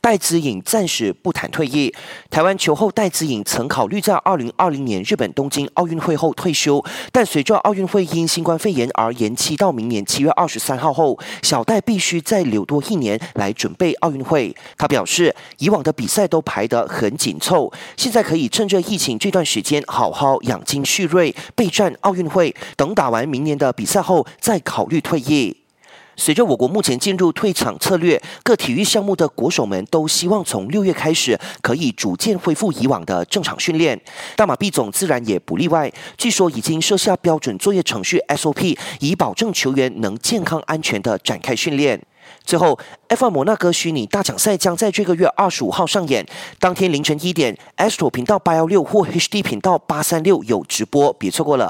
戴资颖暂时不谈退役。台湾球后戴资颖曾考虑在二零二零年日本东京奥运会后退休，但随着奥运会因新冠肺炎而延期到明年七月二十三号后，小戴必须再留多一年来准备奥运会。他表示，以往的比赛都排得很紧凑，现在可以趁着疫情这段时间好好养精蓄锐，备战奥运会。等打完明年的比赛后，再考虑退役。随着我国目前进入退场策略，各体育项目的国手们都希望从六月开始可以逐渐恢复以往的正常训练。大马币总自然也不例外，据说已经设下标准作业程序 SOP，以保证球员能健康安全的展开训练。最后，F1 摩纳哥虚拟大奖赛将在这个月二十五号上演，当天凌晨一点，Astro 频道八幺六或 HD 频道八三六有直播，别错过了。